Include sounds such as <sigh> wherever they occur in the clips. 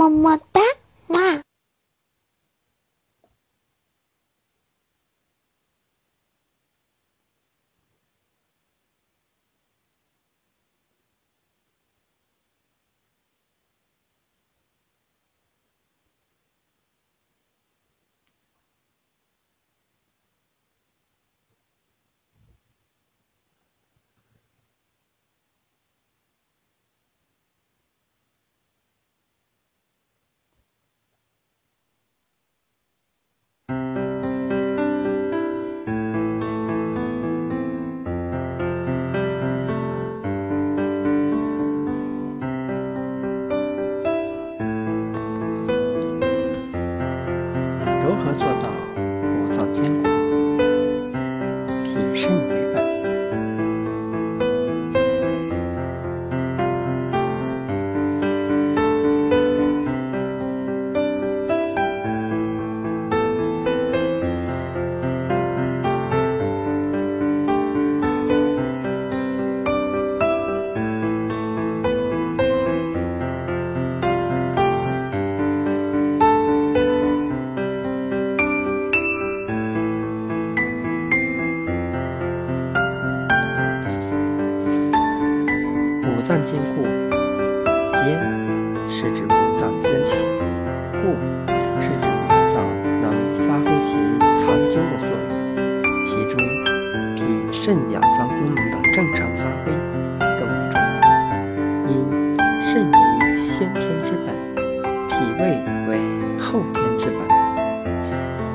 么么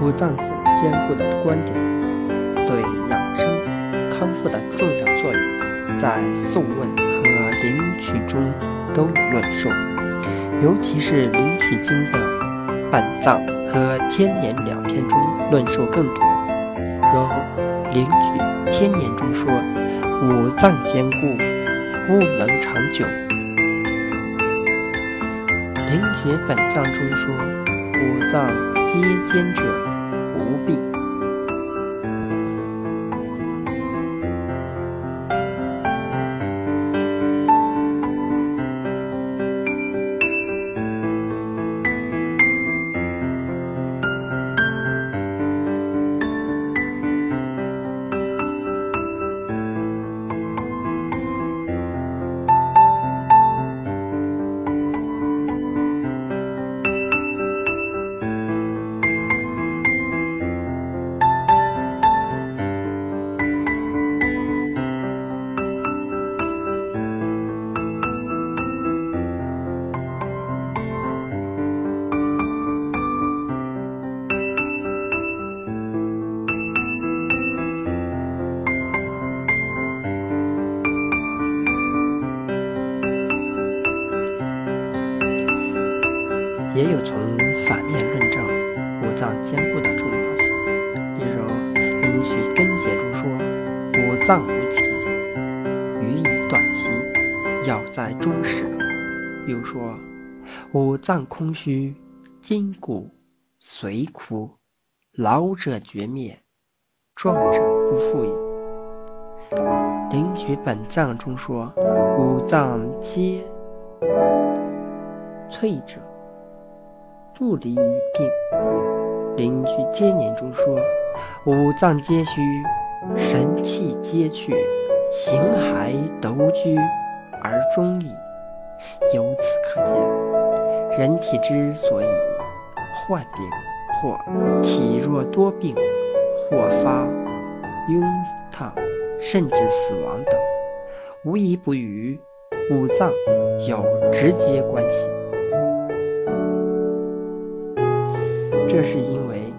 五脏子兼顾的观点对养生康复的重要作用，在《素问》和《灵曲》中都有论述，尤其是《灵曲经》的本藏和千年两篇中论述更多。如《灵曲·千年》中说：“五脏兼顾，故能长久。”《灵曲·本藏》中说：“五脏皆兼者，空虚，筋骨髓枯，老者绝灭，壮者不复矣。”《灵曲本藏》中说：“五脏皆脆者。”不离于病。灵居接年中说：“五脏皆虚，神气皆去，形骸独居而中矣。”由此可见，人体之所以患病，或体弱多病，或发痈疱，甚至死亡等，无一不与五脏有直接关系。这是因为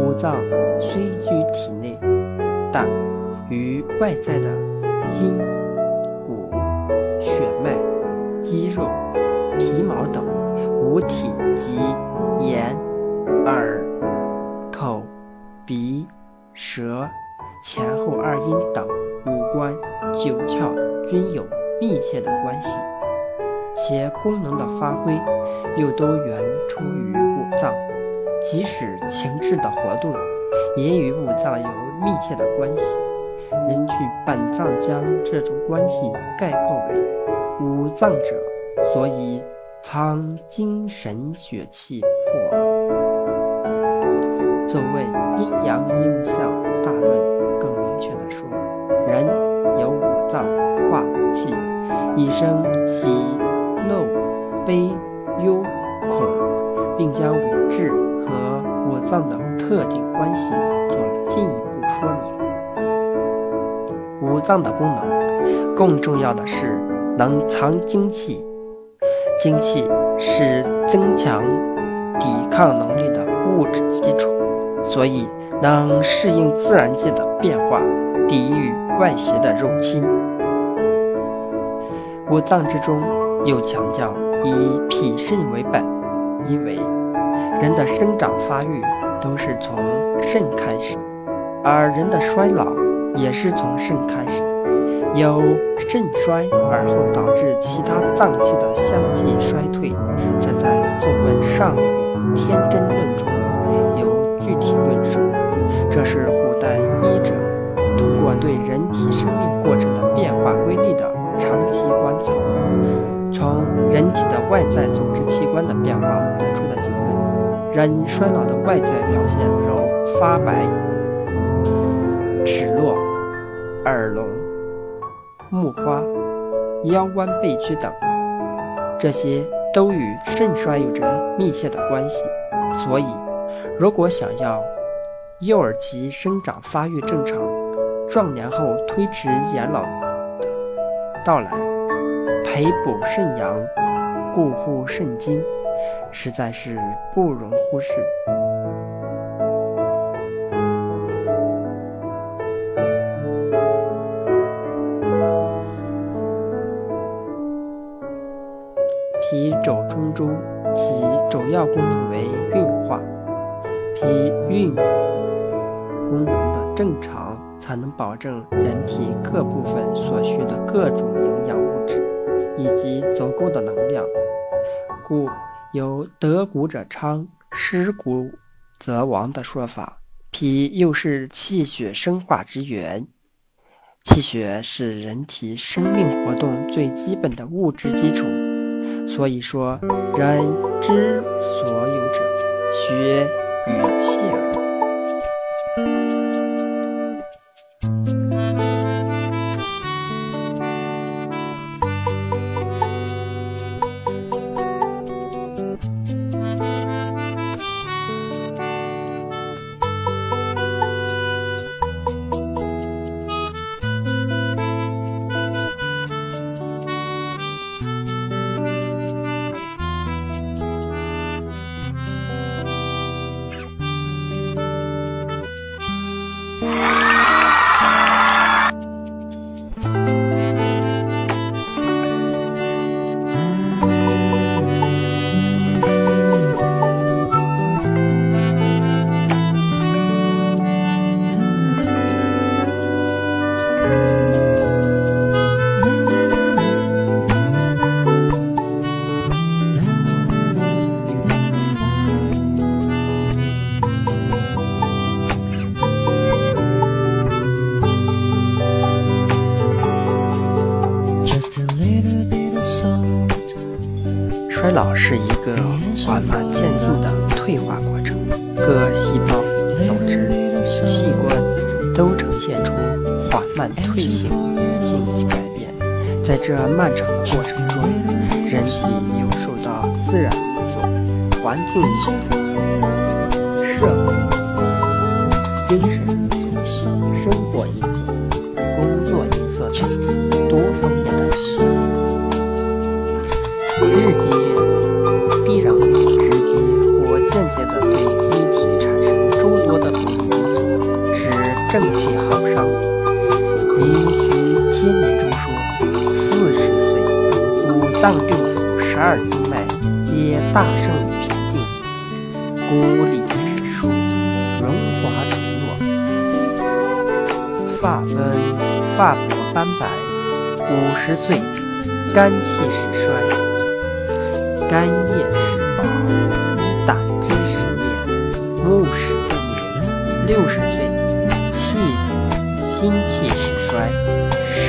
五脏虽居体内，但与外在的筋、骨、血脉、肌肉、皮毛等五体及眼、耳、口、鼻、舌、前后二阴等五官九窍均有密切的关系，且功能的发挥又都源出于五脏。即使情志的活动，也与五脏有密切的关系。人去本脏将这种关系概括为五脏者，所以藏精神血气魄。所谓阴阳应象大论，更明确的说，人有五脏化气，以生喜、怒、悲、忧、恐，并将五志和五脏的特定关系做了进一步说明。五脏的功能，更重要的是能藏精气。精气是增强抵抗能力的物质基础，所以能适应自然界的变化，抵御外邪的入侵。五脏之中又强调以脾肾为本，因为人的生长发育都是从肾开始，而人的衰老也是从肾开始。由肾衰而后导致其他脏器的相继衰退，这在《素问·上天真论》中有具体论述。这是古代医者通过对人体生命过程的变化规律的长期观察，从人体的外在组织器官的变化得出的结论。人衰老的外在表现如发白、齿落、耳聋。木花、腰弯背曲等，这些都与肾衰有着密切的关系。所以，如果想要幼儿期生长发育正常，壮年后推迟延老的到来，培补肾阳、固护肾精，实在是不容忽视。正常，才能保证人体各部分所需的各种营养物质以及足够的能量。故有“得谷者昌，失谷则亡”的说法。脾又是气血生化之源，气血是人体生命活动最基本的物质基础。所以说，人之所有者，血与气耳。是一个缓慢渐进的退化过程，各细胞、组织、器官都呈现出缓慢退行、进行改变。在这漫长的过程中，人体又受到自然因素、环境因素、十岁，肝气始衰。”肝叶始薄，胆汁始灭，目始不明。六十岁，气心气始衰，善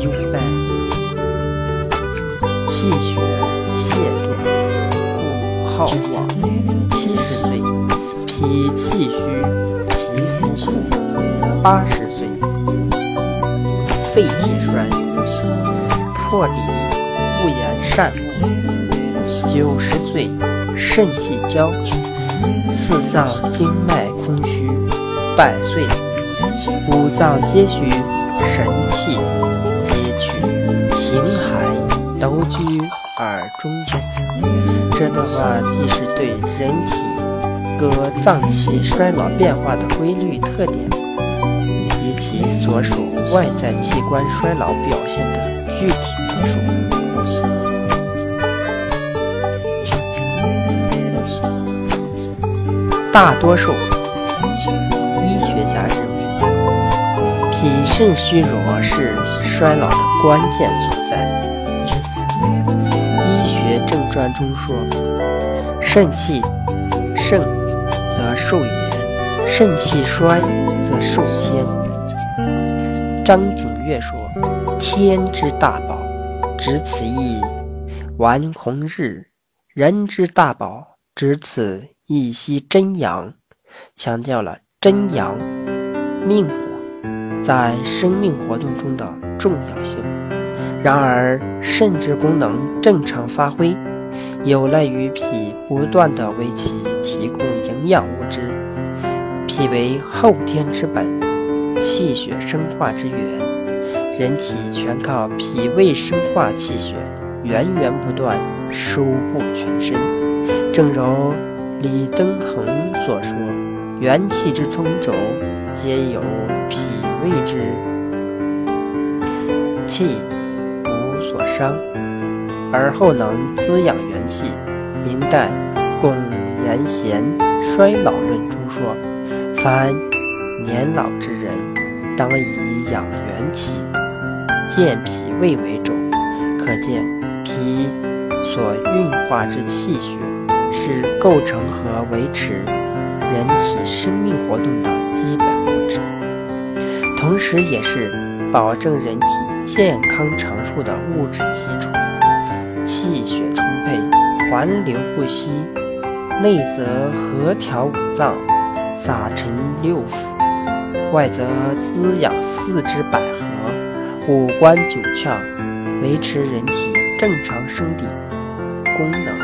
忧败，气血泄多，耗旺；七十岁，脾气虚，皮肤枯；八十岁，肺气衰，魄里不言善；九十岁，肾气交，四脏经脉空虚；百岁，五脏皆虚，神气皆去，形骸都居而终止。这段话既是对人体各脏器衰老变化的规律特点及。其所属外在器官衰老表现的具体描述。大多数医学家认为，脾肾虚弱是衰老的关键所在。医学正传中说：“肾气盛则寿延，肾气衰则寿。”张景岳说：“天之大宝，只此一顽红日；人之大宝，只此一息真阳。”强调了真阳、命火在生命活动中的重要性。然而，肾之功能正常发挥，有赖于脾不断的为其提供营养物质。脾为后天之本。气血生化之源，人体全靠脾胃生化气血，源源不断，输布全身。正如李登恒所说：“元气之充轴，皆由脾胃之气无所伤，而后能滋养元气。”明代龚延贤《衰老论》中说：“凡年老之人。”当以养元气、健脾胃为主，可见脾所运化之气血是构成和维持人体生命活动的基本物质，同时也是保证人体健康长寿的物质基础。气血充沛，环流不息，内则和调五脏，洒陈六腑。外则滋养四肢百合、五官九窍，维持人体正常生理功能。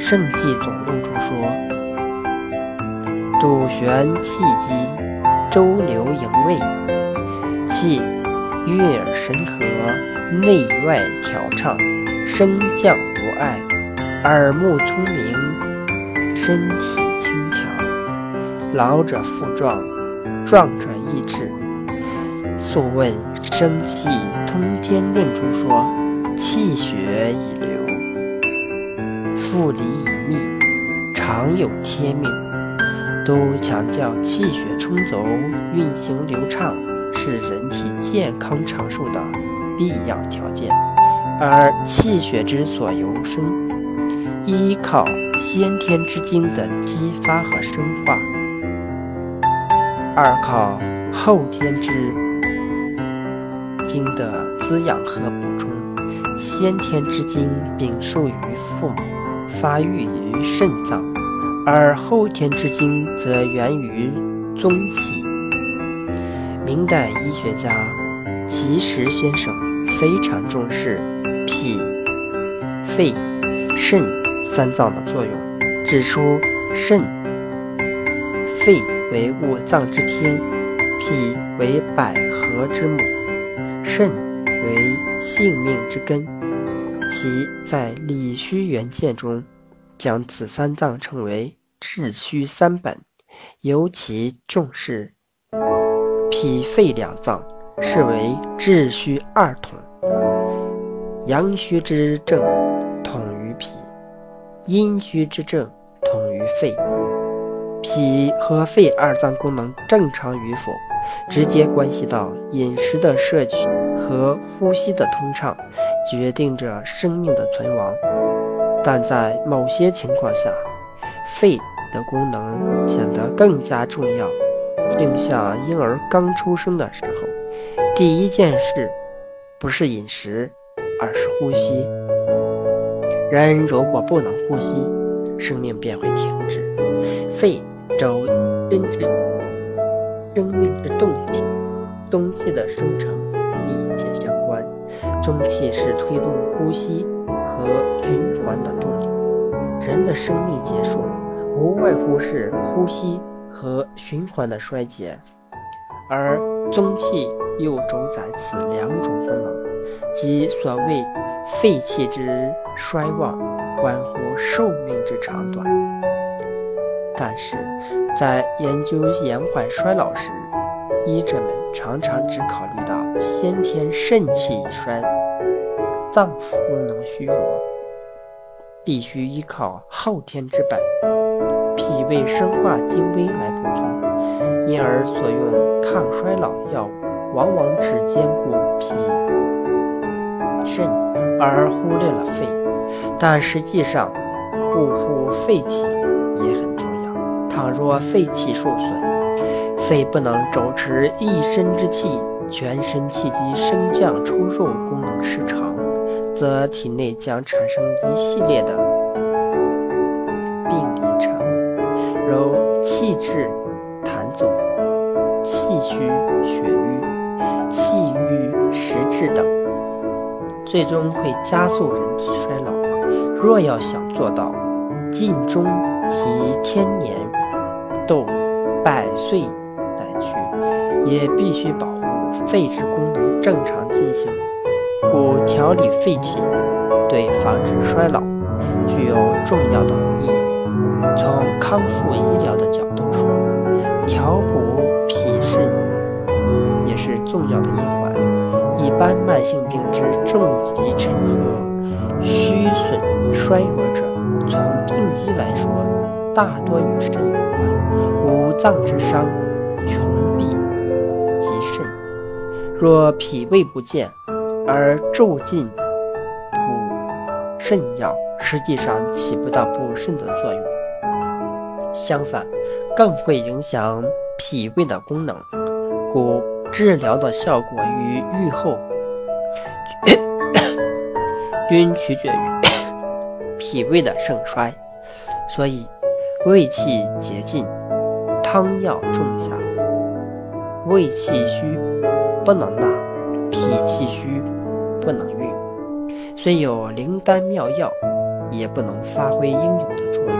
《圣济总论》中说：“笃玄气机，周流营卫，气悦而神和，内外调畅，升降无碍，耳目聪明，身体轻巧。”老者复壮，壮者益智。《素问·生气通天论》中说：“气血已流，复理已密，常有天命。”都强调气血充足、运行流畅是人体健康长寿的必要条件。而气血之所由生，依靠先天之精的激发和生化。二靠后天之精的滋养和补充，先天之精禀受于父母，发育于肾脏，而后天之精则源于宗气。明代医学家齐实先生非常重视脾、肺、肾三脏的作用，指出肾、肺。为五脏之天，脾为百合之母，肾为性命之根。其在《理虚元鉴》中，将此三脏称为治虚三本，尤其重视脾肺两脏，视为治虚二统。阳虚之症统于脾，阴虚之症。脾和肺二脏功能正常与否，直接关系到饮食的摄取和呼吸的通畅，决定着生命的存亡。但在某些情况下，肺的功能显得更加重要。就像婴儿刚出生的时候，第一件事不是饮食，而是呼吸。人如果不能呼吸，生命便会停止。肺轴根之生命之动气，中气的生成密切相关。中气是推动呼吸和循环的动力。人的生命结束，无外乎是呼吸和循环的衰竭，而中气又主宰此两种功能，即所谓肺气之衰旺，关乎寿命之长短。但是，在研究延缓衰老时，医者们常常只考虑到先天肾气衰、脏腑功能虚弱。必须依靠后天之本，脾胃生化精微来补充，因而所用抗衰老药物往往只兼顾脾、肾，而忽略了肺。但实际上，固护肺气。倘若肺气受损，肺不能主持一身之气，全身气机升降出入功能失常。则体内将产生一系列的病理产物，如气滞、痰阻、气虚、血瘀、气郁实滞等，最终会加速人体衰老。若要想做到尽终其天年，度百岁乃去，也必须保护肺之功能正常进行。故调理肺气，对防止衰老具有重要的意义。从康复医疗的角度说，调补脾肾也是重要的一环。一般慢性病之重疾沉和虚损衰弱者，从病机来说，大多与肾有关。五脏之伤，穷痹及肾。若脾胃不健，而骤进补肾药，实际上起不到补肾的作用，相反，更会影响脾胃的功能。故治疗的效果与愈后 <coughs> <coughs> 均取决于 <coughs> 脾胃的盛衰。所以，胃气竭尽，汤药重下；胃气虚，不能纳；脾气虚。不能运，虽有灵丹妙药，也不能发挥应有的作用。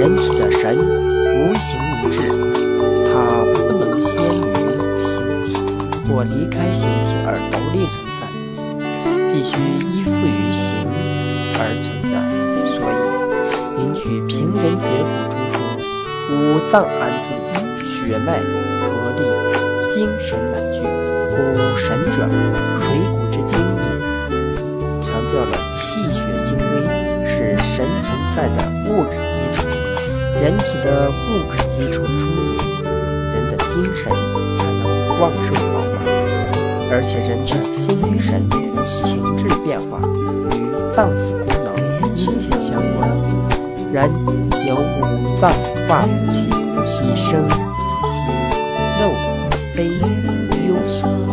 人体的神无形无质，它不能先于形体或离开形体而独立存在，必须依附于形而存在。所以，允许平人别骨中说五脏安定，血脉合力，精神满聚。故神者，水谷之精也。强调了气血精微是神存在的物质。人体的物质基础充盈，人的精神才能旺盛饱满。而且人的精神情志变化与脏腑功能密切相关。人有五脏化五气，以生喜怒悲忧恐。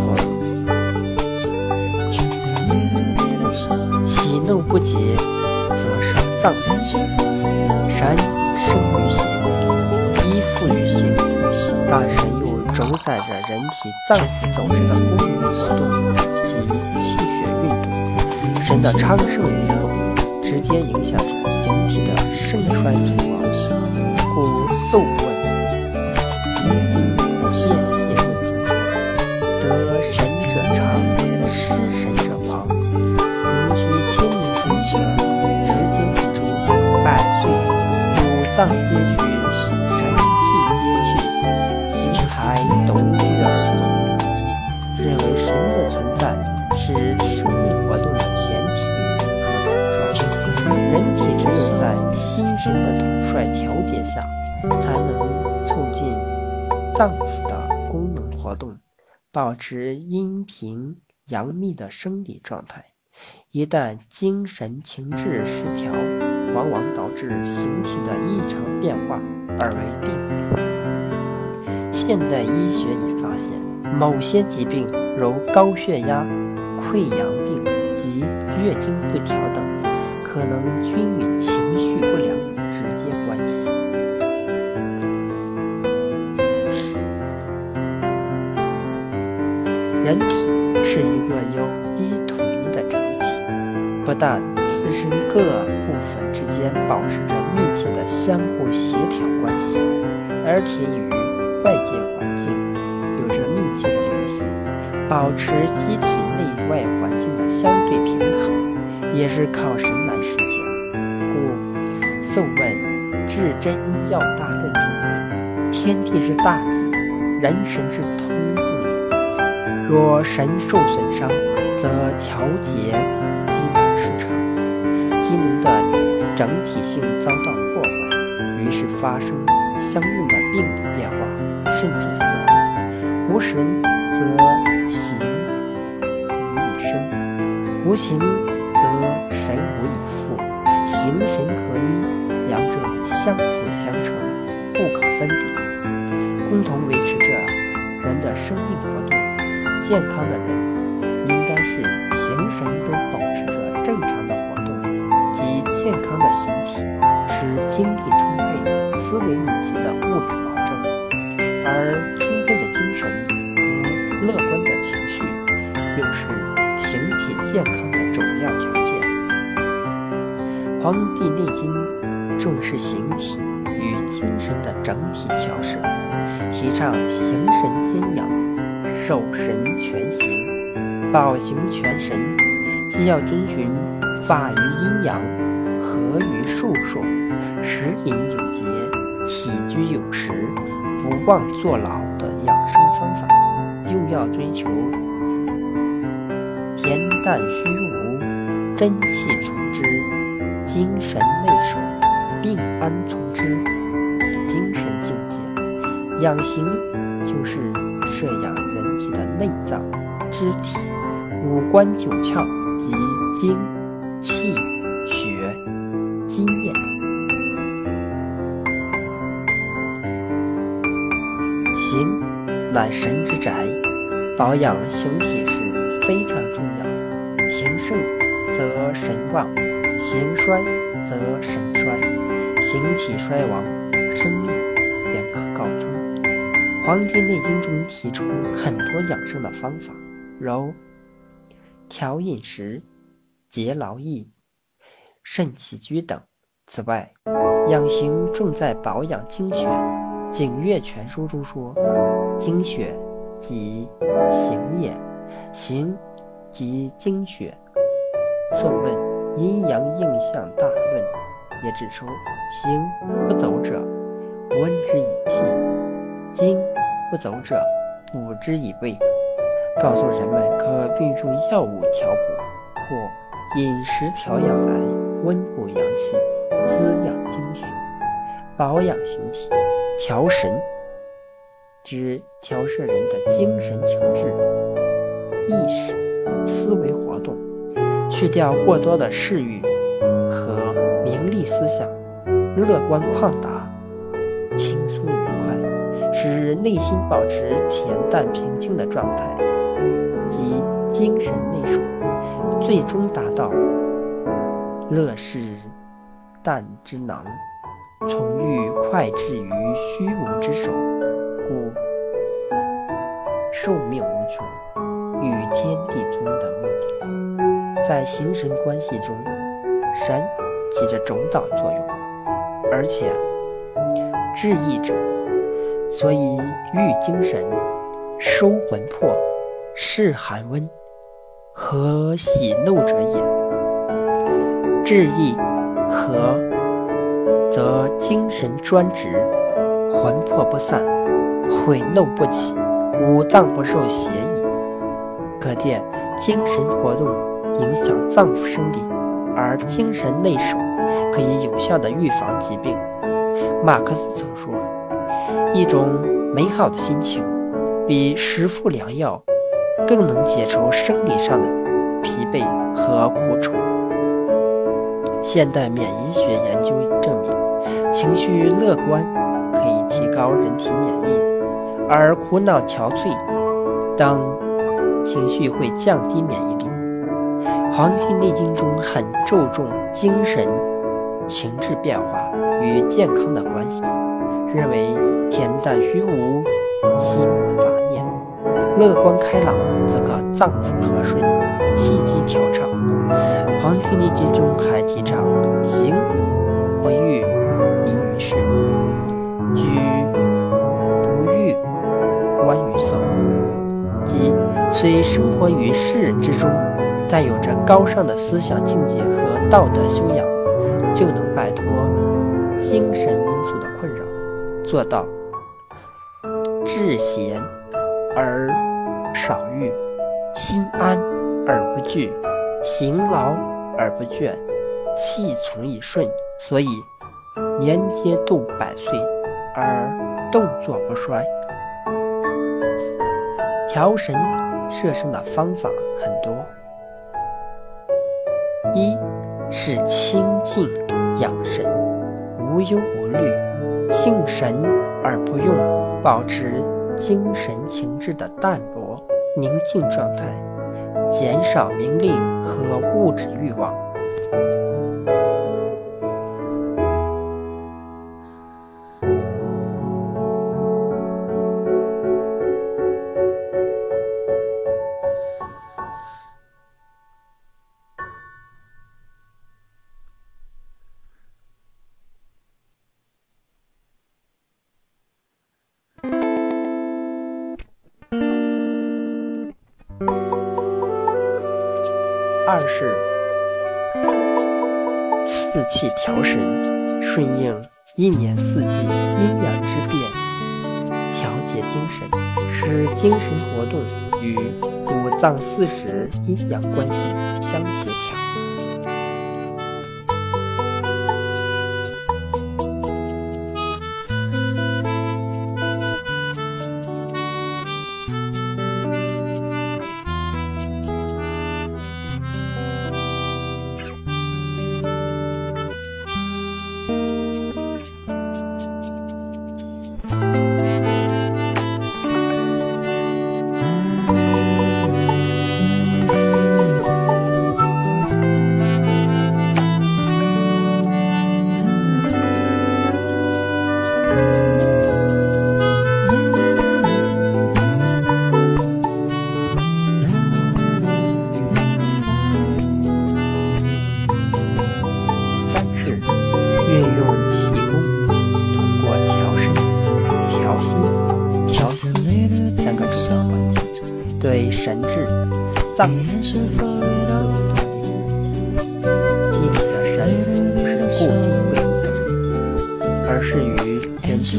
喜怒不节，则伤脏腑。人体脏器组织的功能活动及气血运动。神的昌盛与否，直接影响着人体的盛衰存亡。故《素持阴平阳秘的生理状态。一旦精神情志失调，往往导致形体的异常变化而为病。现代医学已发现，某些疾病如高血压、溃疡病及月经不调等，可能均与情绪不良有直接关系。人体是一个有机统一的整体，不但自身各部分之间保持着密切的相互协调关系，而且与外界环境有着密切的联系，保持机体内外环境的相对平衡，也是靠神来实现。故《素问·至真要大论》中云：“天地之大纪，人神之通。若神受损伤，则调节。”机能失常，机能的整体性遭到破坏，于是发生相应的病理变化，甚至死亡。无神则形无一生，无形健康的人应该是形神都保持着正常的活动，及。健康的形体是精力充沛、思维敏捷的物理保证，而充沛的精神和乐观的情绪又是形体健康的重要条件。《黄帝内经》重视形体与精神的整体调摄，提倡形神兼养、守神全形、保形全神，既要遵循法于阴阳。合于术数，食饮有节，起居有时，不忘坐牢的养生方法，又要追求恬淡虚无、真气从之、精神内守、病安从之的精神境界。养形就是摄养人体的内脏、肢体、五官九窍及精、气、血。经验，形乃神之宅，保养形体是非常重要。形盛则神旺，形衰则神衰，形体衰亡，生命。《黄帝内经》中提出很多养生的方法，如调饮食、节劳逸、慎起居等。此外，养形重在保养精血，《景岳全书》中说：“精血即形也，形即精血。”《宋问·阴阳应象大论》也指出：“形不走者，温之以气；精不走者，补之以味。”告诉人们可运用药物调补或饮食调养来温补阳气。滋养精血，保养形体，调神，指调摄人的精神情志、意识、思维活动，去掉过多的嗜欲和名利思想，乐观旷达，清，使内心保持恬淡平静的状态，即精神内守，最终达到乐事。淡之能，从欲快至于虚无之手，故寿命无穷，与天地尊的目的，在形神关系中，神起着主导作用，而且治意者，所以欲精神，收魂魄，释寒温，和喜怒者也。治意。和，则精神专直，魂魄不散，悔怒不起，五脏不受邪意。可见精神活动影响脏腑生理，而精神内守可以有效的预防疾病。马克思曾说：“一种美好的心情，比十副良药更能解除生理上的疲惫和苦楚。”现代免疫学研究证明，情绪乐观可以提高人体免疫，而苦恼、憔悴等情绪会降低免疫力。《黄帝内经》中很注重精神情志变化与健康的关系，认为恬淡虚无，心无杂念；乐观开朗，则可脏腑和顺，气机调畅。《黄帝内经》中还提倡“行不欲离于世，居不欲观于色”，即虽生活于世人之中，但有着高尚的思想境界和道德修养，就能摆脱精神因素的困扰，做到志闲而少欲，心安而不惧。行劳而不倦，气从以顺，所以年皆度百岁而动作不衰。调神摄身的方法很多，一是清静养神，无忧无虑，静神而不用，保持精神情志的淡泊宁静状态。减少名利和物质欲望。五脏四时阴阳关系相协调。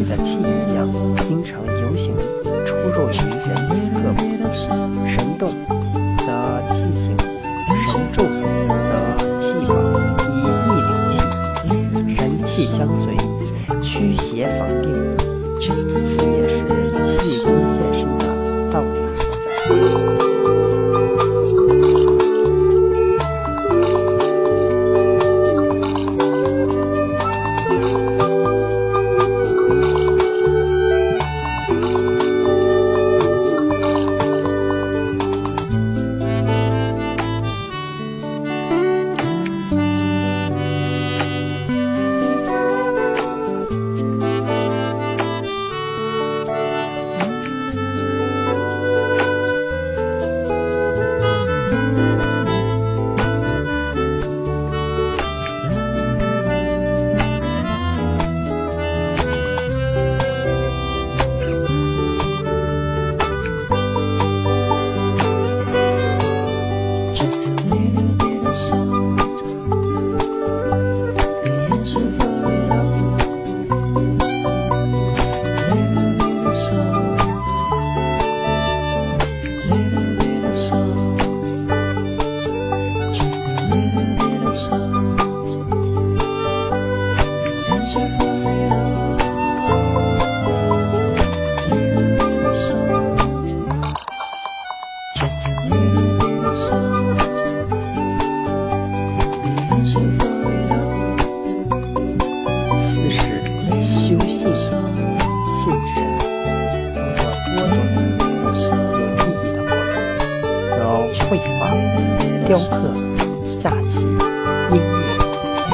的气一样，经常游行出入于人间各部。神动则气行，神助则气往，以意领气，神气相随，驱邪防病。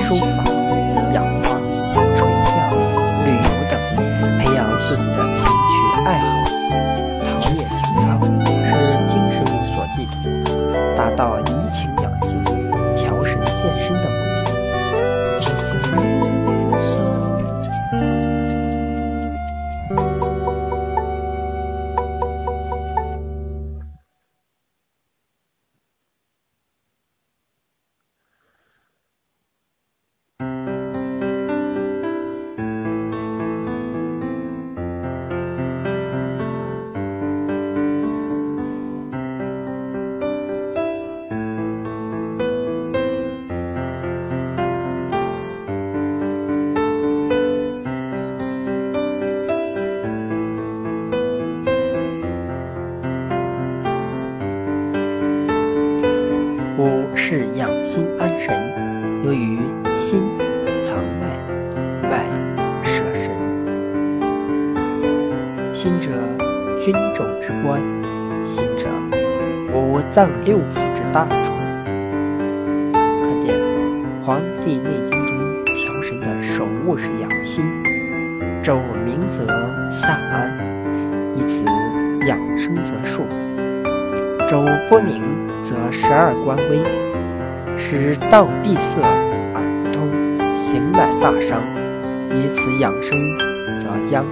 舒服六腑之大处。可见，《黄帝内经》中调神的首务是养心。肘明则下安，以此养生则数。肘不明，则十二官微，使道闭塞而不通，行乃大伤。以此养生，则殃。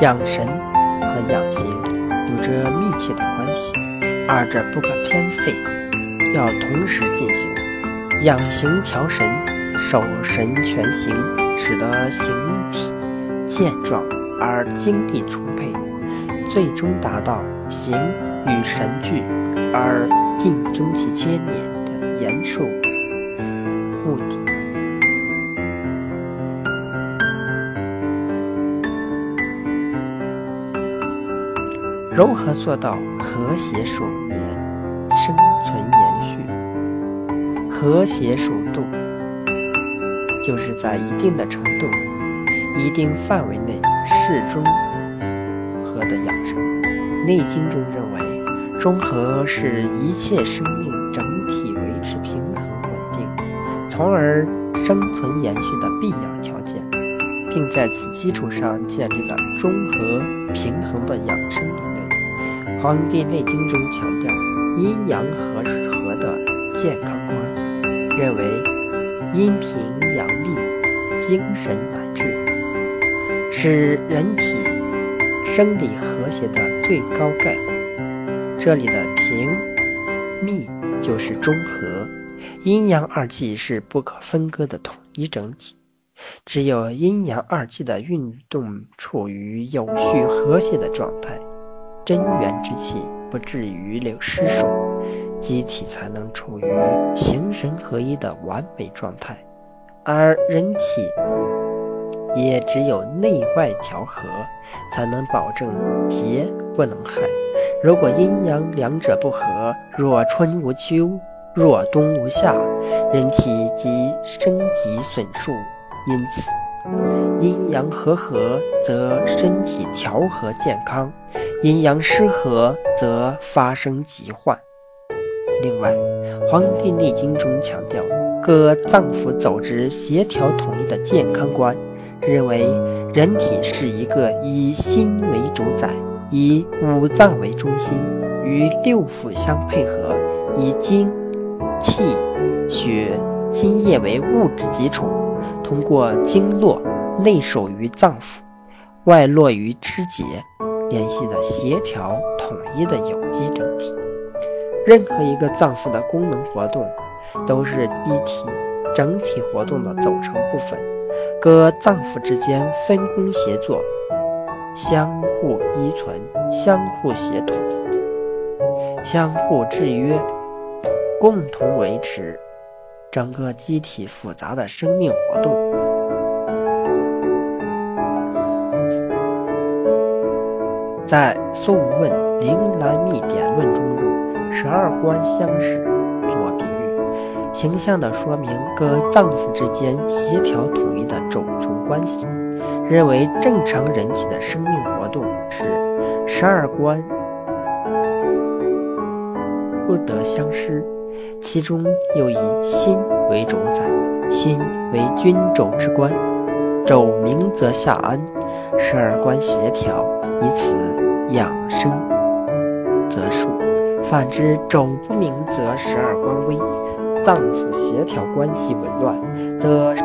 养神和养形有着密切的关系，二者不可偏废，要同时进行。养形调神，守神全形，使得形体健壮而精力充沛，最终达到形与神俱而尽终其千年的延寿如何做到和谐守年、生存延续？和谐守度，就是在一定的程度、一定范围内适中和的养生。《内经》中认为，中和是一切生命整体维持平衡稳定从而生存延续的必要条件，并在此基础上建立了中和平衡的养生。《黄帝内经》中强调阴阳和合的健康观，认为阴平阳利，精神乃至，是人体生理和谐的最高概括。这里的平、密就是中和，阴阳二气是不可分割的统一整体。只有阴阳二气的运动处于有序和谐的状态，真元之气不至于流失数，机体才能处于形神合一的完美状态。而人体也只有内外调和，才能保证邪不能害。如果阴阳两者不和，若春无秋，若冬无夏，人体即生疾损数。因此，阴阳和合则身体调和健康，阴阳失和则发生疾患。另外，《黄帝内经》中强调各脏腑走之协调统一的健康观，认为人体是一个以心为主宰。以五脏为中心，与六腑相配合，以精、气、血、津液为物质基础，通过经络内守于脏腑，外络于肢节，联系的协调统一的有机整体。任何一个脏腑的功能活动，都是机体整体活动的组成部分，各脏腑之间分工协作。相互依存，相互协同，相互制约，共同维持整个机体复杂的生命活动。在《素问·灵兰秘典论》中用十二关相使做比喻，形象地说明各脏腑之间协调统一的种种关系。认为正常人体的生命活动是十二关不得相失，其中又以心为主宰，心为君主之官，肘明则下安，十二关协调，以此养生则数；反之，肘不明则十二关危，脏腑协调关系紊乱，则食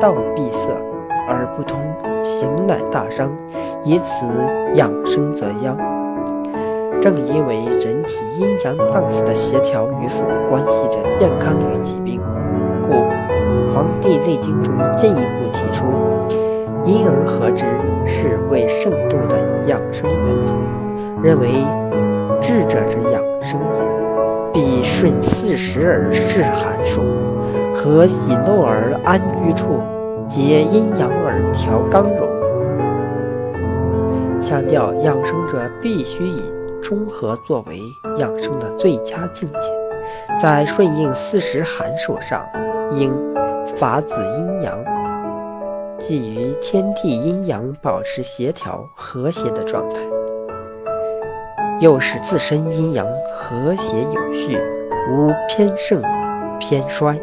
道闭塞。而不通，行乃大伤，以此养生则殃。正因为人体阴阳脏腑的协调与否，关系着健康与疾病，故《黄帝内经》中进一步提出“阴而合之”是为圣度的养生原则，认为智者之养生也，必顺四时而适寒暑，和喜怒而安居处。结阴阳而调刚柔，强调养生者必须以中和作为养生的最佳境界。在顺应四时寒暑上，应法子阴阳，即于天地阴阳保持协调和谐的状态，又使自身阴阳和谐有序，无偏盛偏衰。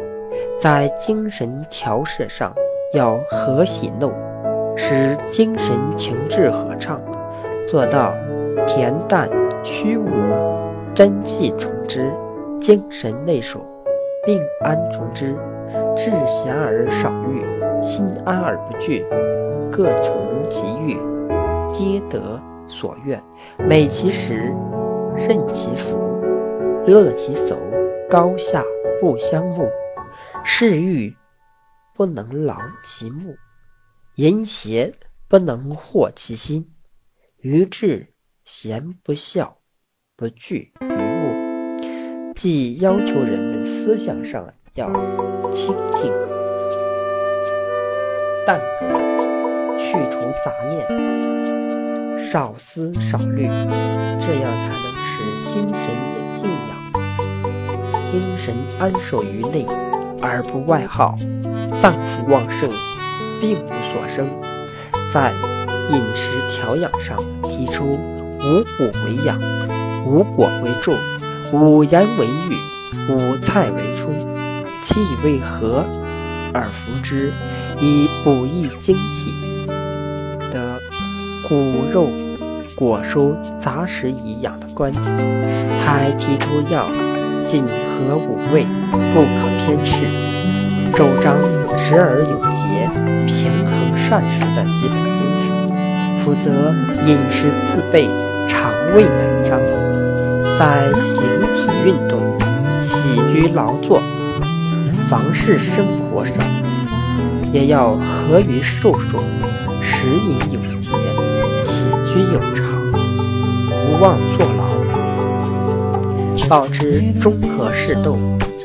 在精神调摄上。要和喜怒，使精神情志和畅，做到恬淡虚无，真气从之，精神内守，病安从之，志闲而少欲，心安而不惧，各从其欲，皆得所愿，美其食，任其服，乐其俗，高下不相慕，是欲。不能劳其目，淫邪不能惑其心，愚智贤不孝，不惧于物。即要求人们思想上要清净、淡泊，去除杂念，少思少虑，这样才能使心神也静养，精神安守于内，而不外耗。脏腑旺盛，病无所生。在饮食调养上，提出五谷为养，五果为助，五盐为育，五菜为充，气为和，而服之，以补益精气。的骨肉果蔬杂食以养的观点，还提出要谨和五味，不可偏嗜，主张时而有节，平衡膳食的基本精神。否则，饮食自备，肠胃难张。在形体运动、起居劳作、房事生活上，也要合于寿数，食饮有节，起居有常，不忘坐劳，保持中和适度，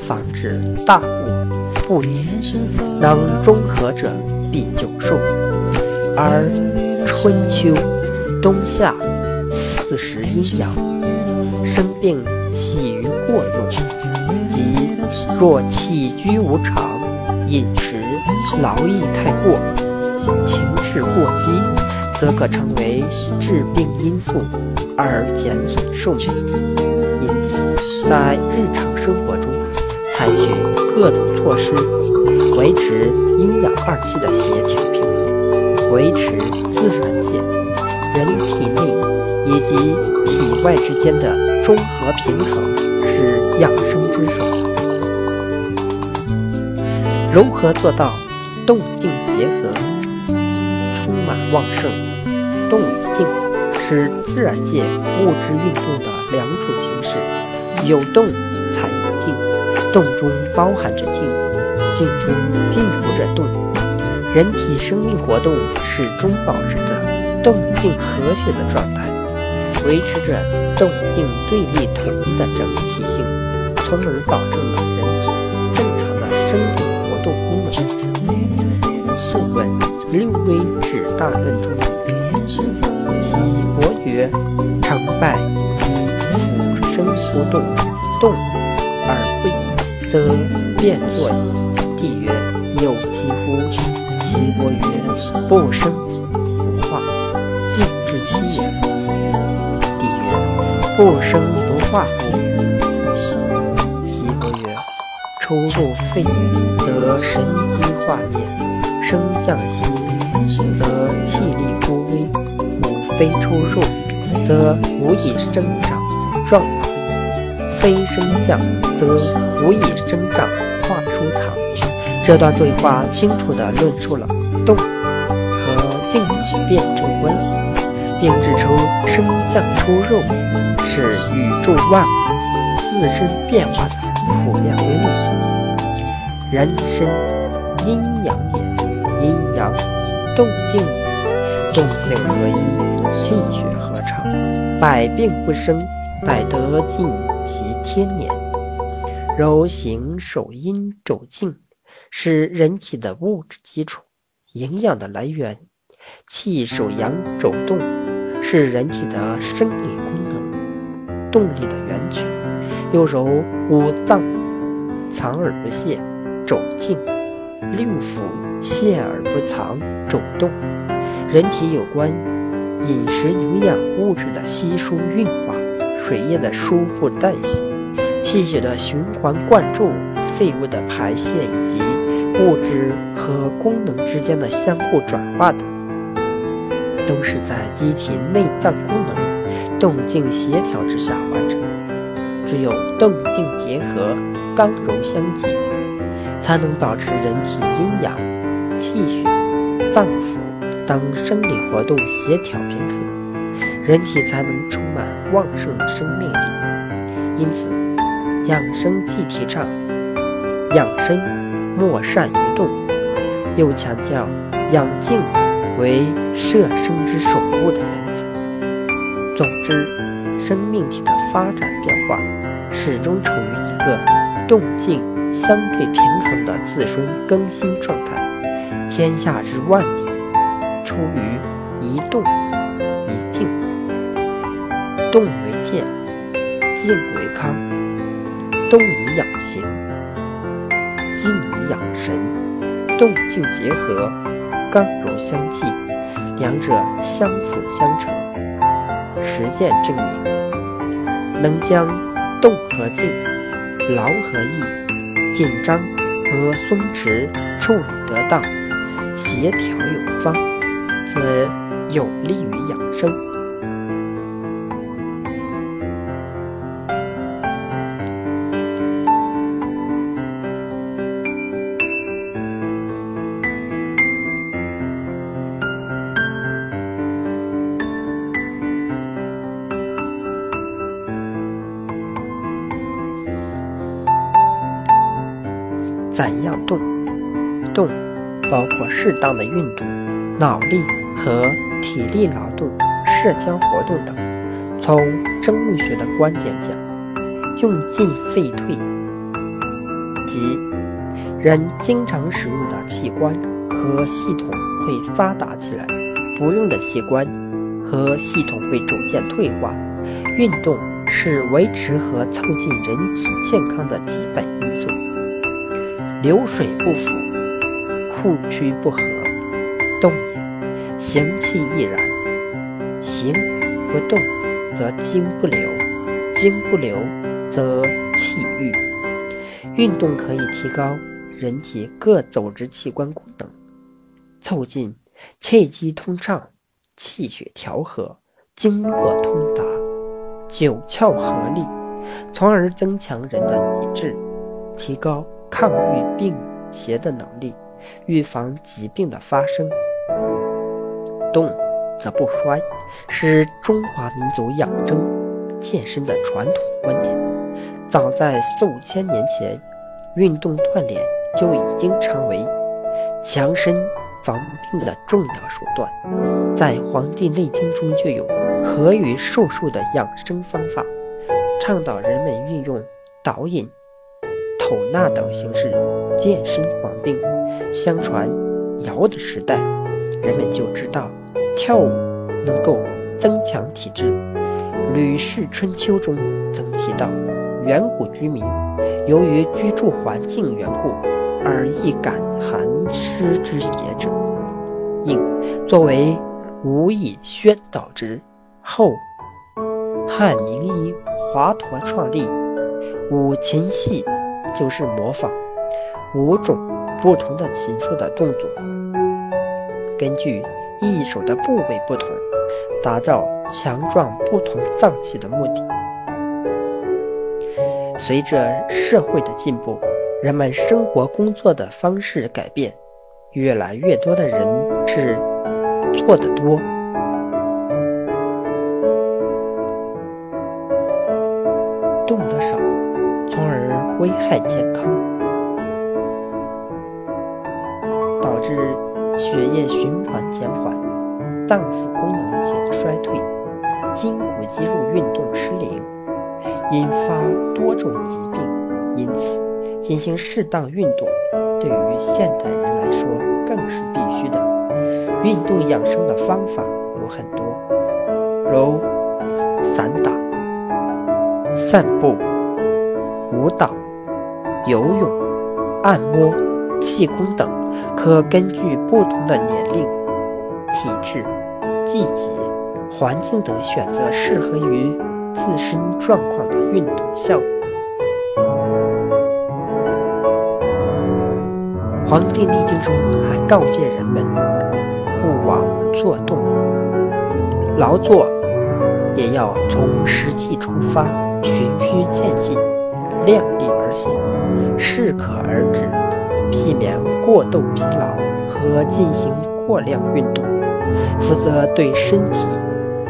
防止大过不及。能中和者必久寿，而春秋、冬夏四时阴阳。生病起于过用，即若起居无常，饮食劳逸太过，情志过激，则可成为致病因素而减损寿命。因此，在日常生活中，采取各种措施，维持阴阳二气的协调平衡，维持自然界、人体内以及体外之间的。中和平衡是养生之首。如何做到动静结合、充满旺盛？动与静是自然界物质运动的两种形式，有动才有静，动中包含着静，静中并附着动。人体生命活动始终保持着动静和谐的状态。维持着动静对立统一的整体性，从而保证了问·六微指大论》中语：“其伯曰：成败以辅生不动，动而不已，则变作矣。”帝曰：“有其乎？”其伯曰：“不生不化，静之期也。”不生不化乎？其伯曰：出入肺则神机化灭；升降息，非出入，则无以生长壮？非升降，则无以生长化出藏。这段对话清楚地论述了动和静的辩证关系，并指出升降出入。是宇宙万物自身变化的普遍规律。人身阴阳也，阴阳动静也，动静合一，气血合成，百病不生，百得尽其天年。柔行守阴走静，是人体的物质基础，营养的来源；气守阳走动，是人体的生理功能。动力的源泉，又如五脏藏而不泄，走静；六腑泄而不藏，走动。人体有关饮食营养物质的吸收运化，水液的输布代谢，气血的循环灌注，废物的排泄，以及物质和功能之间的相互转化等，都是在机体内脏功能。动静协调之下完成，只有动静结合、刚柔相济，才能保持人体阴阳、气血、脏腑当生理活动协调平衡，人体才能充满旺盛的生命力。因此，养生既提倡养生莫善于动，又强调养静为摄生之守护的原则。总之，生命体的发展变化始终处于一个动静相对平衡的自身更新状态。天下之万有，出于一动一静。动为健，静为康。动以养形，静以养神。动静结合，刚柔相济，两者相辅相成。实践证明，能将动和静、劳和逸、紧张和松弛处理得当，协调有方，则有利于养生。怎样动？动包括适当的运动、脑力和体力劳动、社交活动等。从生物学的观点讲，用进废退，即人经常使用的器官和系统会发达起来，不用的器官和系统会逐渐退化。运动是维持和促进人体健康的基本因素。流水不腐，库区不和，行气亦然。行不动，则精不流；精不流，则气郁。运动可以提高人体各组织器官功能，促进气机通畅、气血调和、经络通达、九窍合力，从而增强人的体质，提高。抗御病邪的能力，预防疾病的发生。动则不衰，是中华民族养生健身的传统观点。早在四五千年前，运动锻炼就已经成为强身防病的重要手段。在《黄帝内经》中就有“合于术数”的养生方法，倡导人们运用导引。吐纳等形式健身防病。相传尧的时代，人们就知道跳舞能够增强体质。《吕氏春秋》中曾提到，远古居民由于居住环境缘故而易感寒湿之邪者，应作为无以宣导之。后汉名医华佗创立五禽戏。就是模仿五种不同的禽兽的动作，根据一手的部位不同，打造强壮不同脏器的目的。随着社会的进步，人们生活工作的方式改变，越来越多的人是做得多，动得少。从而危害健康，导致血液循环减缓，脏腑功能减衰退，筋骨肌肉运动失灵，引发多种疾病。因此，进行适当运动对于现代人来说更是必须的。运动养生的方法有很多，如散打、散步。舞蹈、游泳、按摩、气功等，可根据不同的年龄、体质、季节、环境等，选择适合于自身状况的运动项目。《黄帝内经》中还告诫人们，不枉做动，劳作也要从实际出发，循序渐进。量力而行，适可而止，避免过度疲劳和进行过量运动，否则对身体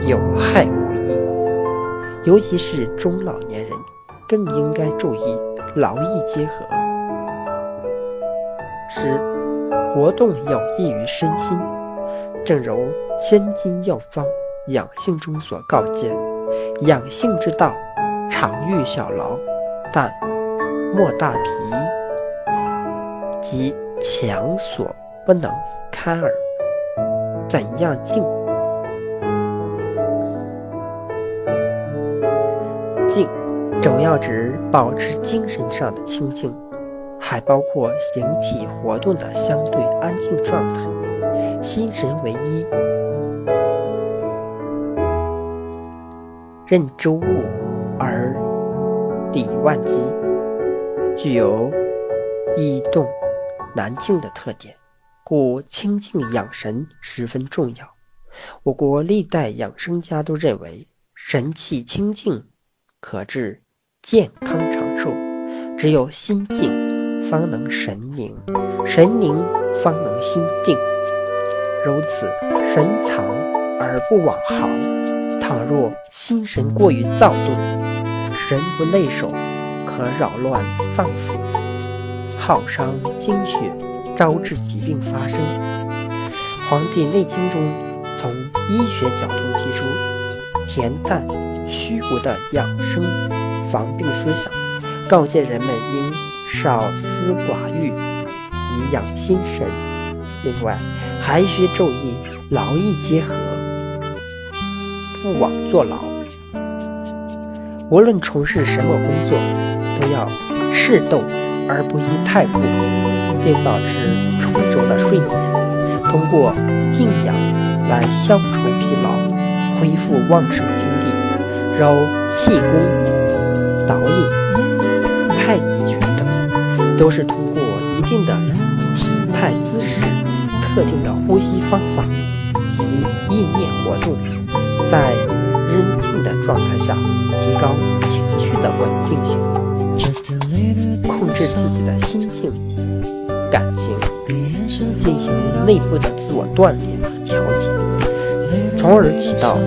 有害无益。尤其是中老年人，更应该注意劳逸结合。十，活动有益于身心，正如《千金药方·养性》中所告诫：“养性之道，常欲小劳。”但莫大疲，即强所不能堪耳。怎样静？静主要指保持精神上的清静，还包括形体活动的相对安静状态，心神为一，任周物而。理万机，具有易动难静的特点，故清静养神十分重要。我国历代养生家都认为，神气清静可致健康长寿，只有心静方能神宁，神宁方能心定。如此，神藏而不往毫。倘若心神过于躁动，神不内守，可扰乱脏腑，耗伤精血，招致疾病发生。《黄帝内经》中从医学角度提出恬淡虚无的养生防病思想，告诫人们应少思寡欲，以养心神。另外，还需注意劳逸结合，不枉坐牢。无论从事什么工作，都要适度而不宜太过，并保持充足的睡眠。通过静养来消除疲劳，恢复旺盛精力。如气功、导引、太极拳等，都是通过一定的体态姿势。特定的呼吸方法及意念活动，在认定的状态下提高情绪的稳定性，控制自己的心境、感情，进行内部的自我锻炼和调节，从而起到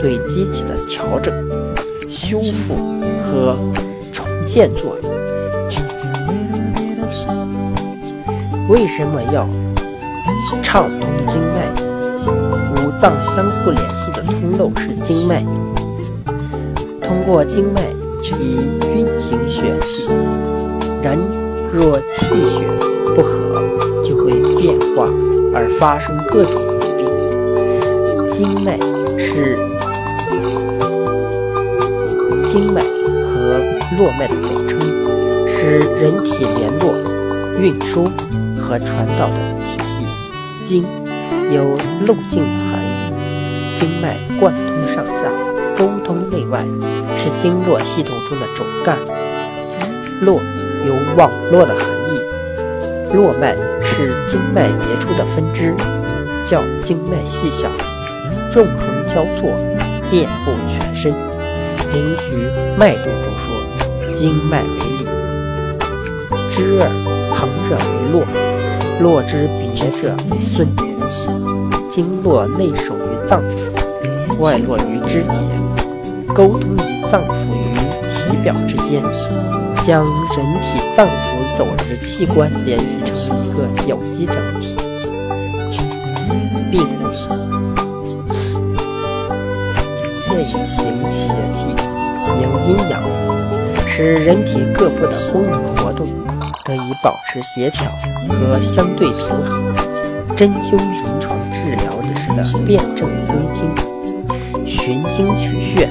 对机体的调整、修复和重建作用。为什么要？畅通经脉，五脏相互联系的通道是经脉。通过经脉以，人若气血不和，就会变化而发生各种疾病。经脉是经脉和络脉的总称，是人体联络、运输和传导的体系。经有路径的含义，经脉贯通上下，沟通内外，是经络系统中的主干。络有网络的含义，络脉是经脉别出的分支，叫经脉细小，纵横交错，遍布全身。《灵局脉动》中说：“经脉为里，支而横者为络。”络之别者为孙，经络内属于脏腑，外络于肢节，沟通于脏腑与体表之间，将人体脏腑组织器官联系成一个有机整体。病内行邪气，养阴阳，使人体各部的功能活动。得以保持协调和相对平衡。针灸临床治疗的是辨证归经、寻经取穴、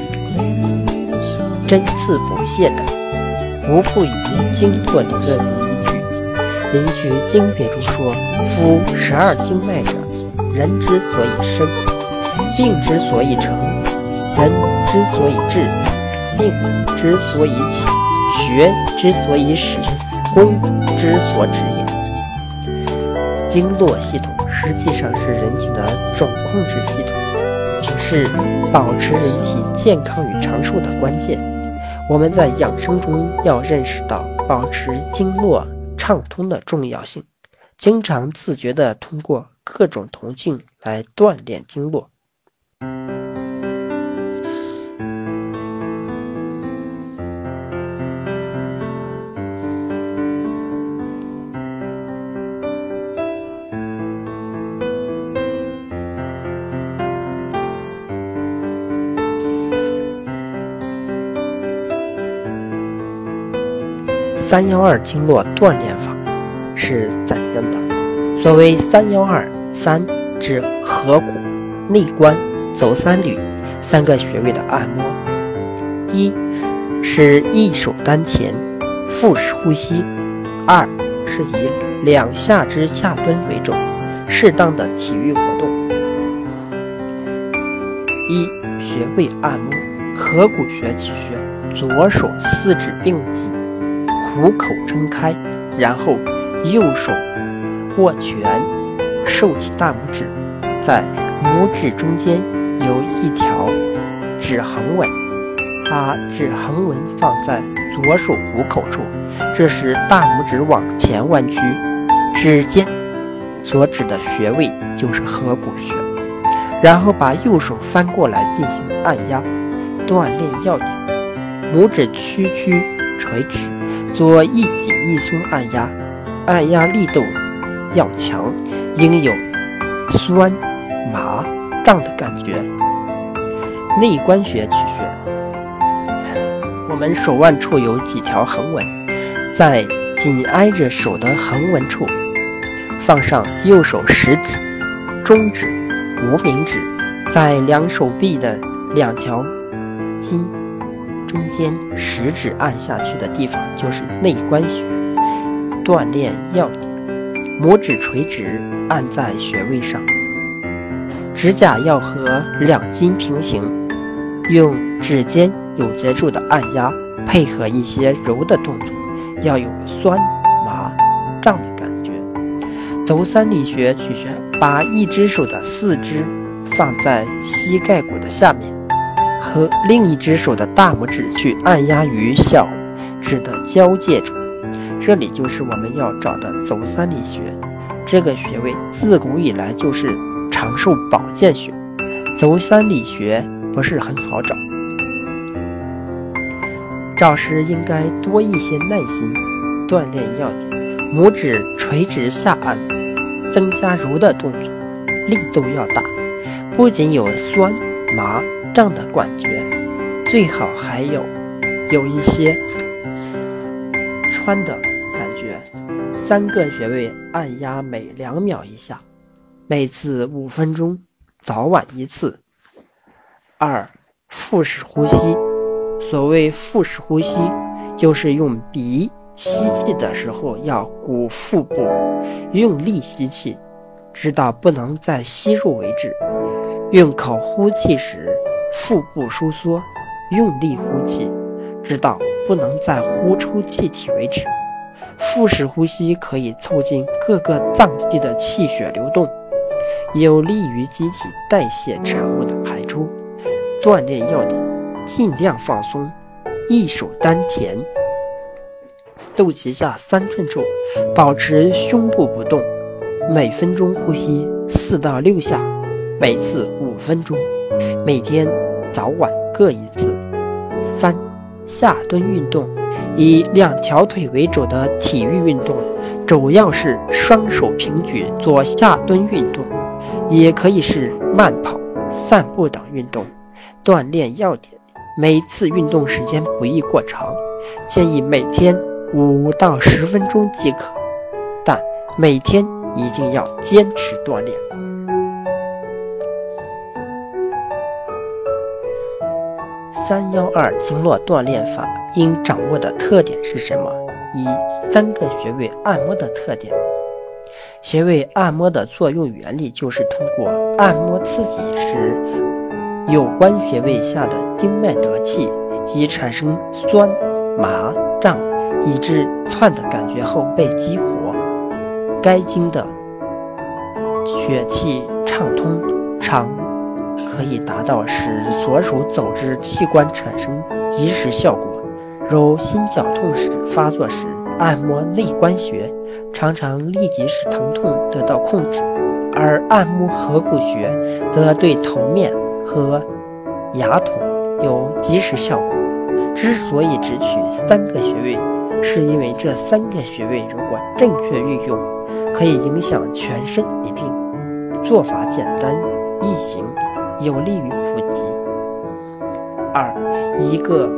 针刺补泻等，不不以经络理论为依据。《灵渠经别》中说：“夫十二经脉者，人之所以生，病之所以成，人之所以治，病之所以起，学之所以始。”功之所指也。经络系统实际上是人体的总控制系统，是保持人体健康与长寿的关键。我们在养生中要认识到保持经络畅通的重要性，经常自觉地通过各种途径来锻炼经络。三幺二经络锻炼法是怎样的？所谓三幺二三，指合谷、内关、走三捋三个穴位的按摩。一是一手丹田，腹式呼吸；二是以两下肢下蹲为重，适当的体育活动。一穴位按摩合谷穴起穴，左手四指并挤。虎口撑开，然后右手握拳，竖起大拇指，在拇指中间有一条指横纹，把指横纹放在左手虎口处，这时大拇指往前弯曲，指尖所指的穴位就是合谷穴。然后把右手翻过来进行按压，锻炼要点：拇指屈曲垂直，做一紧一松按压，按压力度要强，应有酸、麻、胀的感觉。内关穴取穴，我们手腕处有几条横纹，在紧挨着手的横纹处放上右手食指、中指。无名指在两手臂的两条筋中间，食指按下去的地方就是内关穴，锻炼要点。拇指垂直按在穴位上，指甲要和两筋平行，用指尖有节奏的按压，配合一些揉的动作，要有酸、麻、胀的感觉。足三里穴取穴。把一只手的四肢放在膝盖骨的下面，和另一只手的大拇指去按压于小指的交界处，这里就是我们要找的足三里穴。这个穴位自古以来就是长寿保健穴，足三里穴不是很好找，找时应该多一些耐心，锻炼要点。拇指垂直下按。增加揉的动作，力度要大，不仅有酸、麻、胀的感觉，最好还有有一些穿的感觉。三个穴位按压每两秒一下，每次五分钟，早晚一次。二、腹式呼吸。所谓腹式呼吸，就是用鼻。吸气的时候要鼓腹部，用力吸气，直到不能再吸入为止；用口呼气时，腹部收缩，用力呼气，直到不能再呼出气体为止。腹式呼吸可以促进各个脏器的气血流动，有利于机体代谢产物的排出。锻炼要点：尽量放松，一手丹田。肚脐下三寸处，保持胸部不动，每分钟呼吸四到六下，每次五分钟，每天早晚各一次。三、下蹲运动，以两条腿为主的体育运动，主要是双手平举做下蹲运动，也可以是慢跑、散步等运动。锻炼要点：每次运动时间不宜过长，建议每天。五到十分钟即可，但每天一定要坚持锻炼。三幺二经络锻炼法应掌握的特点是什么？一、三个穴位按摩的特点。穴位按摩的作用原理就是通过按摩刺激，使有关穴位下的经脉得气，即产生酸、麻、胀。以致窜的感觉后被激活，该经的血气畅通，常可以达到使所属组织器官产生及时效果。如心绞痛时发作时，按摩内关穴，常常立即使疼痛得到控制；而按摩合谷穴，则对头面和牙痛有及时效果。之所以只取三个穴位。是因为这三个穴位如果正确运用，可以影响全身疾病。做法简单易行，有利于普及。二，一个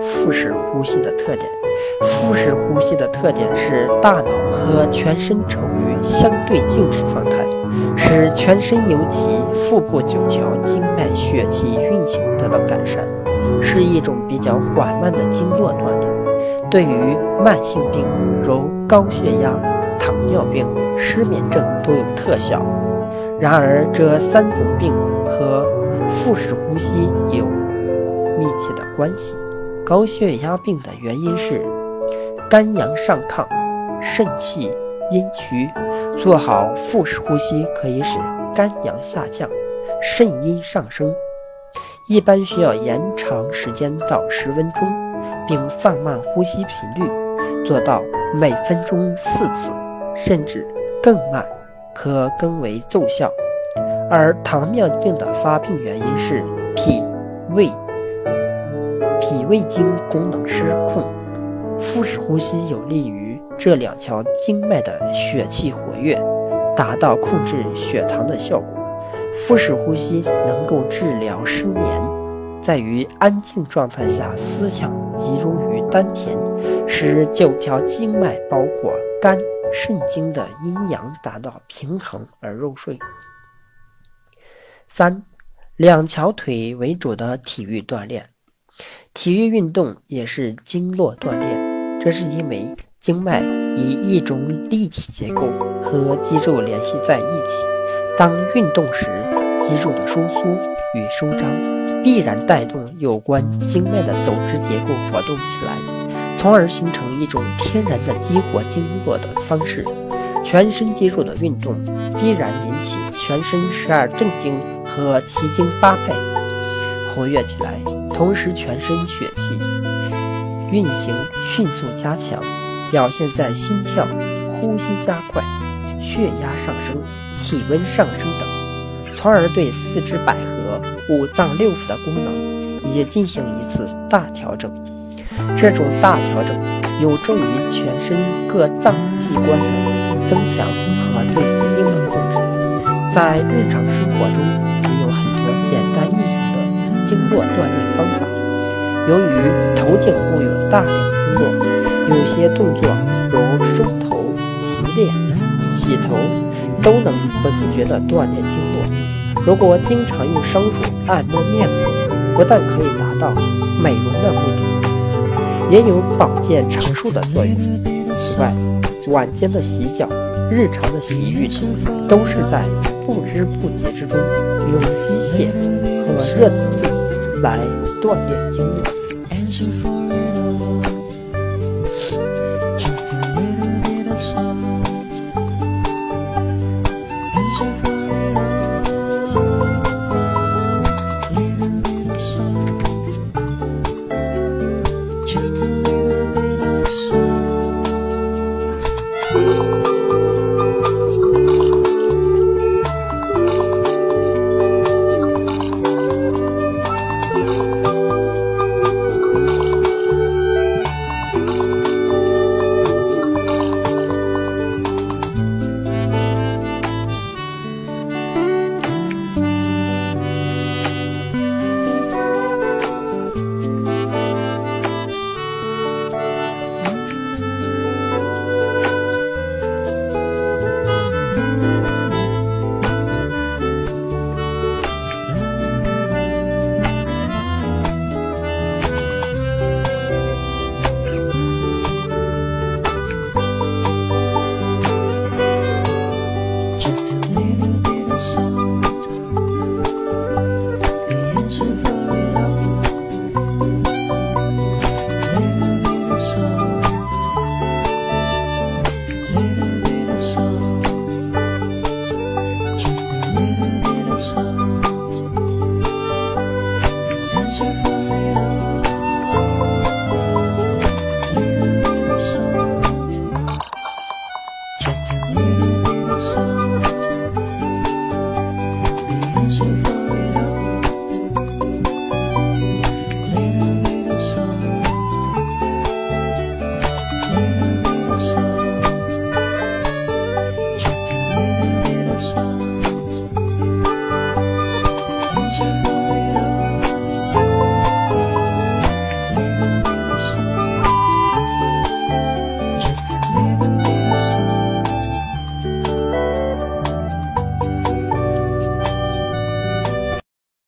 腹式呼吸的特点。腹式呼吸的特点是大脑和全身处于相对静止状态，使全身尤其腹部九条经脉血气运行得到改善，是一种比较缓慢的经络锻炼。对于慢性病如高血压、糖尿病、失眠症都有特效。然而，这三种病和腹式呼吸有密切的关系。高血压病的原因是肝阳上亢，肾气阴虚，做好腹式呼吸可以使肝阳下降，肾阴上升。一般需要延长时间到十分钟，并放慢呼吸频率，做到每分钟四次，甚至更慢，可更为奏效。而糖尿病的发病原因是脾胃脾胃经功能失控，腹式呼吸有利于这两条经脉的血气活跃，达到控制血糖的效果。腹式呼吸能够治疗失眠，在于安静状态下思想集中于丹田，使九条经脉包括肝肾经的阴阳达到平衡而入睡。三，两条腿为主的体育锻炼，体育运动也是经络锻炼。这是因为经脉以一种立体结构和肌肉联系在一起，当运动时，肌肉的收缩与收张必然带动有关经脉的走之结构活动起来，从而形成一种天然的激活经络的方式。全身肌肉的运动必然引起全身十二正经。和奇经八脉活跃起来，同时全身血气运行迅速加强，表现在心跳、呼吸加快、血压上升、体温上升等，从而对四肢百合、五脏六腑的功能也进行一次大调整。这种大调整有助于全身各脏器官的增强和对疾病的控制。在日常生活中也有很多。简单易行的经络锻炼方法。由于头颈部有大量经络，有些动作如梳头、洗脸、洗头，都能不自觉地锻炼经络。如果经常用双手按摩面部，不但可以达到美容的目的，也有保健长寿的作用。此外，晚间的洗脚、日常的洗浴都是在不知不觉之中。用机械和热的自己来锻炼经络。